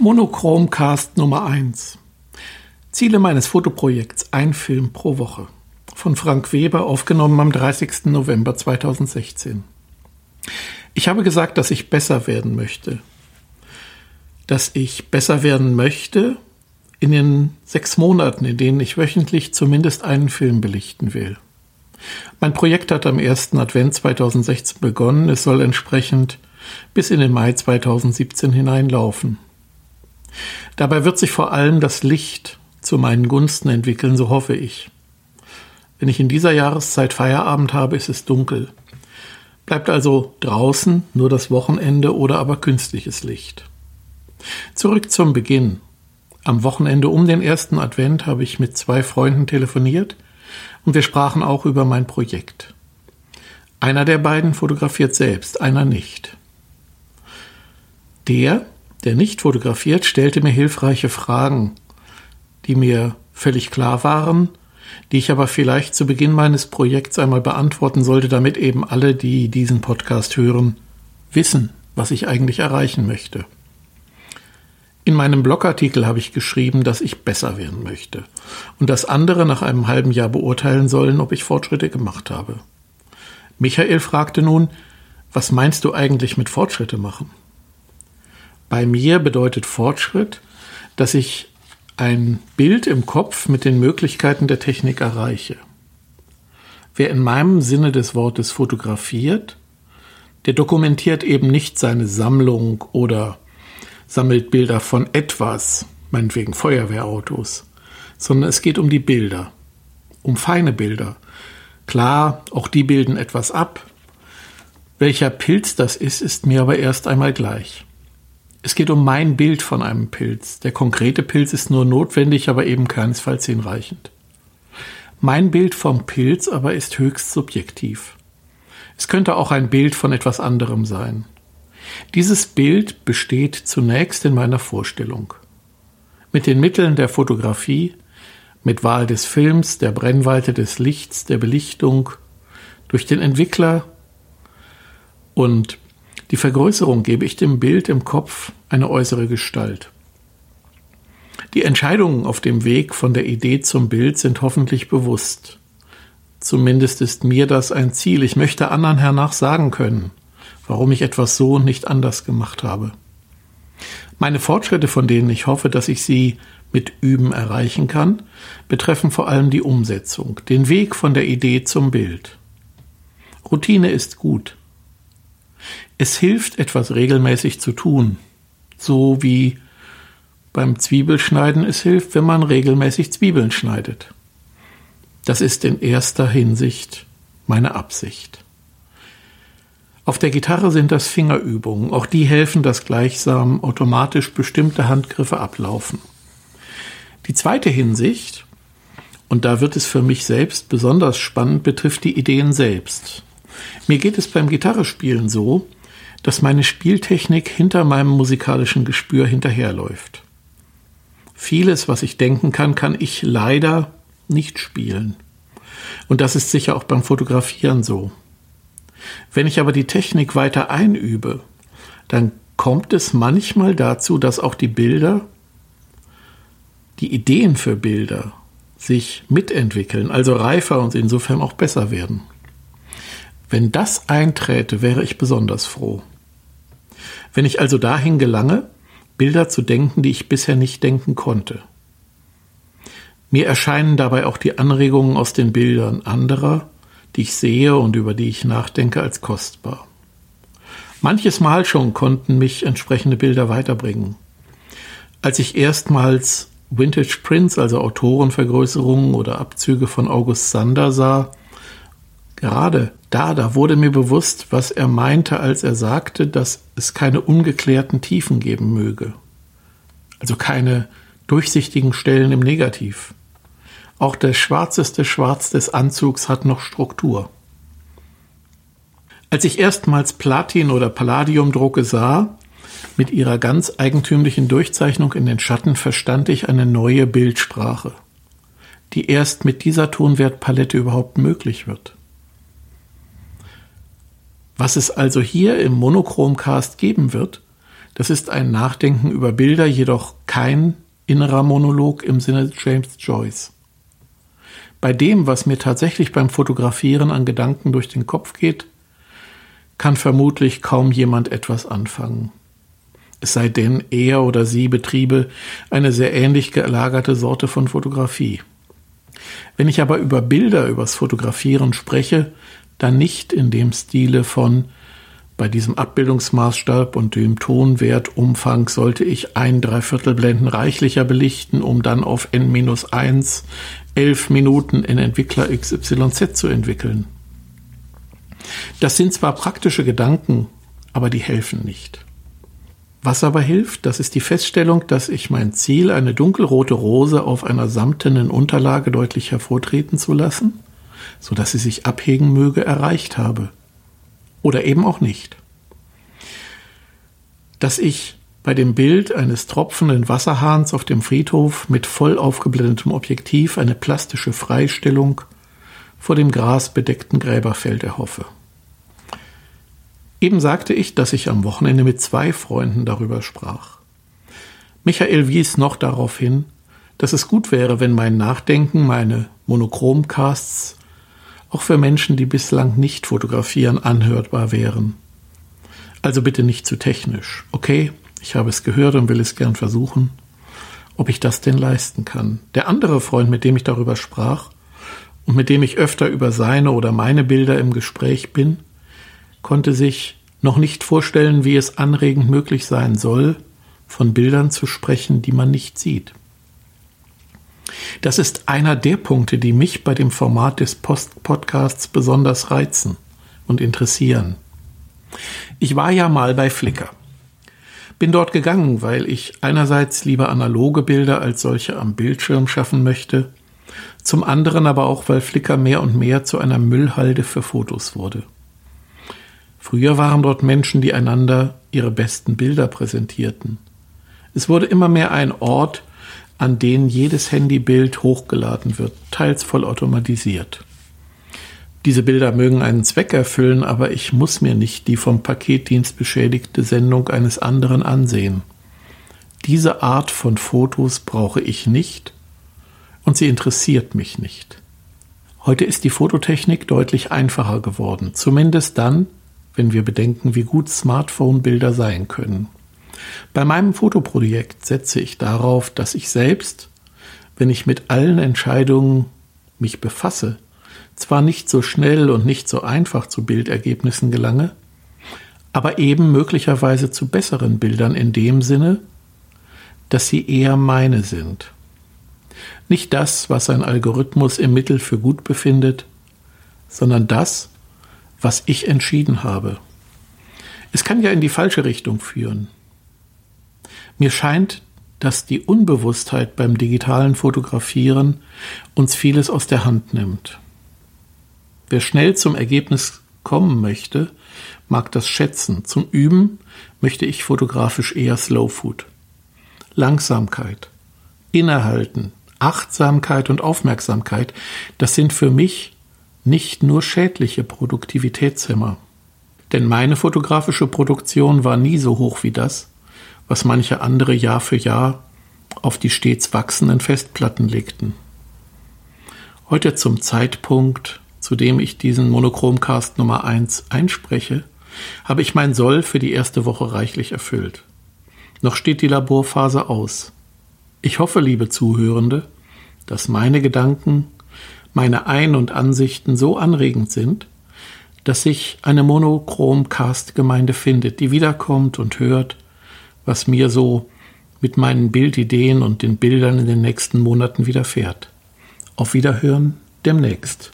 Monochromcast Nummer 1. Ziele meines Fotoprojekts Ein Film pro Woche. Von Frank Weber aufgenommen am 30. November 2016. Ich habe gesagt, dass ich besser werden möchte. Dass ich besser werden möchte in den sechs Monaten, in denen ich wöchentlich zumindest einen Film belichten will. Mein Projekt hat am 1. Advent 2016 begonnen. Es soll entsprechend bis in den Mai 2017 hineinlaufen. Dabei wird sich vor allem das Licht zu meinen Gunsten entwickeln, so hoffe ich. Wenn ich in dieser Jahreszeit Feierabend habe, ist es dunkel. Bleibt also draußen nur das Wochenende oder aber künstliches Licht. Zurück zum Beginn. Am Wochenende um den ersten Advent habe ich mit zwei Freunden telefoniert und wir sprachen auch über mein Projekt. Einer der beiden fotografiert selbst, einer nicht. Der, der nicht fotografiert, stellte mir hilfreiche Fragen, die mir völlig klar waren, die ich aber vielleicht zu Beginn meines Projekts einmal beantworten sollte, damit eben alle, die diesen Podcast hören, wissen, was ich eigentlich erreichen möchte. In meinem Blogartikel habe ich geschrieben, dass ich besser werden möchte und dass andere nach einem halben Jahr beurteilen sollen, ob ich Fortschritte gemacht habe. Michael fragte nun, was meinst du eigentlich mit Fortschritte machen? Bei mir bedeutet Fortschritt, dass ich ein Bild im Kopf mit den Möglichkeiten der Technik erreiche. Wer in meinem Sinne des Wortes fotografiert, der dokumentiert eben nicht seine Sammlung oder sammelt Bilder von etwas, meinetwegen Feuerwehrautos, sondern es geht um die Bilder, um feine Bilder. Klar, auch die bilden etwas ab. Welcher Pilz das ist, ist mir aber erst einmal gleich. Es geht um mein Bild von einem Pilz. Der konkrete Pilz ist nur notwendig, aber eben keinesfalls hinreichend. Mein Bild vom Pilz aber ist höchst subjektiv. Es könnte auch ein Bild von etwas anderem sein. Dieses Bild besteht zunächst in meiner Vorstellung. Mit den Mitteln der Fotografie, mit Wahl des Films, der Brennweite des Lichts, der Belichtung, durch den Entwickler und die Vergrößerung gebe ich dem Bild im Kopf eine äußere Gestalt. Die Entscheidungen auf dem Weg von der Idee zum Bild sind hoffentlich bewusst. Zumindest ist mir das ein Ziel. Ich möchte anderen hernach sagen können, warum ich etwas so und nicht anders gemacht habe. Meine Fortschritte, von denen ich hoffe, dass ich sie mit Üben erreichen kann, betreffen vor allem die Umsetzung, den Weg von der Idee zum Bild. Routine ist gut. Es hilft, etwas regelmäßig zu tun, so wie beim Zwiebelschneiden es hilft, wenn man regelmäßig Zwiebeln schneidet. Das ist in erster Hinsicht meine Absicht. Auf der Gitarre sind das Fingerübungen, auch die helfen, dass gleichsam automatisch bestimmte Handgriffe ablaufen. Die zweite Hinsicht, und da wird es für mich selbst besonders spannend, betrifft die Ideen selbst. Mir geht es beim Gitarrespielen so, dass meine Spieltechnik hinter meinem musikalischen Gespür hinterherläuft. Vieles, was ich denken kann, kann ich leider nicht spielen. Und das ist sicher auch beim Fotografieren so. Wenn ich aber die Technik weiter einübe, dann kommt es manchmal dazu, dass auch die Bilder, die Ideen für Bilder sich mitentwickeln, also reifer und insofern auch besser werden. Wenn das einträte, wäre ich besonders froh. Wenn ich also dahin gelange, Bilder zu denken, die ich bisher nicht denken konnte. Mir erscheinen dabei auch die Anregungen aus den Bildern anderer, die ich sehe und über die ich nachdenke, als kostbar. Manches Mal schon konnten mich entsprechende Bilder weiterbringen. Als ich erstmals Vintage Prints, also Autorenvergrößerungen oder Abzüge von August Sander sah, gerade da, da wurde mir bewusst, was er meinte, als er sagte, dass es keine ungeklärten Tiefen geben möge. Also keine durchsichtigen Stellen im Negativ. Auch das schwarzeste Schwarz des Anzugs hat noch Struktur. Als ich erstmals Platin- oder Palladiumdrucke sah, mit ihrer ganz eigentümlichen Durchzeichnung in den Schatten verstand ich eine neue Bildsprache, die erst mit dieser Tonwertpalette überhaupt möglich wird. Was es also hier im Monochromcast geben wird, Das ist ein Nachdenken über Bilder, jedoch kein innerer Monolog im Sinne James Joyce. Bei dem, was mir tatsächlich beim Fotografieren an Gedanken durch den Kopf geht, kann vermutlich kaum jemand etwas anfangen. Es sei denn, er oder sie betriebe eine sehr ähnlich gelagerte Sorte von Fotografie. Wenn ich aber über Bilder, übers Fotografieren spreche, dann nicht in dem Stile von bei diesem Abbildungsmaßstab und dem Tonwertumfang sollte ich ein Dreiviertelblenden reichlicher belichten, um dann auf n-1 elf Minuten in Entwickler XYZ zu entwickeln. Das sind zwar praktische Gedanken, aber die helfen nicht. Was aber hilft, das ist die Feststellung, dass ich mein Ziel, eine dunkelrote Rose auf einer samtenen Unterlage deutlich hervortreten zu lassen, so dass sie sich abhegen möge, erreicht habe. Oder eben auch nicht. Dass ich bei dem Bild eines tropfenden Wasserhahns auf dem Friedhof mit voll aufgeblendetem Objektiv eine plastische Freistellung vor dem grasbedeckten Gräberfeld erhoffe. Eben sagte ich, dass ich am Wochenende mit zwei Freunden darüber sprach. Michael wies noch darauf hin, dass es gut wäre, wenn mein Nachdenken, meine Monochromcasts auch für Menschen, die bislang nicht fotografieren, anhörbar wären. Also bitte nicht zu technisch. Okay, ich habe es gehört und will es gern versuchen, ob ich das denn leisten kann. Der andere Freund, mit dem ich darüber sprach und mit dem ich öfter über seine oder meine Bilder im Gespräch bin, konnte sich noch nicht vorstellen, wie es anregend möglich sein soll, von Bildern zu sprechen, die man nicht sieht. Das ist einer der Punkte, die mich bei dem Format des Post Podcasts besonders reizen und interessieren. Ich war ja mal bei Flickr. Bin dort gegangen, weil ich einerseits lieber analoge Bilder als solche am Bildschirm schaffen möchte, zum anderen aber auch, weil Flickr mehr und mehr zu einer Müllhalde für Fotos wurde. Früher waren dort Menschen, die einander ihre besten Bilder präsentierten. Es wurde immer mehr ein Ort, an denen jedes Handybild hochgeladen wird, teils vollautomatisiert. Diese Bilder mögen einen Zweck erfüllen, aber ich muss mir nicht die vom Paketdienst beschädigte Sendung eines anderen ansehen. Diese Art von Fotos brauche ich nicht und sie interessiert mich nicht. Heute ist die Fototechnik deutlich einfacher geworden, zumindest dann, wenn wir bedenken, wie gut Smartphone-Bilder sein können. Bei meinem Fotoprojekt setze ich darauf, dass ich selbst, wenn ich mit allen Entscheidungen mich befasse, zwar nicht so schnell und nicht so einfach zu Bildergebnissen gelange, aber eben möglicherweise zu besseren Bildern in dem Sinne, dass sie eher meine sind. Nicht das, was ein Algorithmus im Mittel für gut befindet, sondern das, was ich entschieden habe. Es kann ja in die falsche Richtung führen. Mir scheint, dass die Unbewusstheit beim digitalen Fotografieren uns vieles aus der Hand nimmt. Wer schnell zum Ergebnis kommen möchte, mag das schätzen. Zum Üben möchte ich fotografisch eher Slow Food. Langsamkeit, Innehalten, Achtsamkeit und Aufmerksamkeit, das sind für mich nicht nur schädliche Produktivitätshemmer. Denn meine fotografische Produktion war nie so hoch wie das, was manche andere Jahr für Jahr auf die stets wachsenden Festplatten legten. Heute zum Zeitpunkt, zu dem ich diesen Monochromcast Nummer 1 einspreche, habe ich mein Soll für die erste Woche reichlich erfüllt. Noch steht die Laborphase aus. Ich hoffe, liebe Zuhörende, dass meine Gedanken, meine Ein- und Ansichten so anregend sind, dass sich eine Monochromcast-Gemeinde findet, die wiederkommt und hört, was mir so mit meinen Bildideen und den Bildern in den nächsten Monaten widerfährt. Auf Wiederhören demnächst.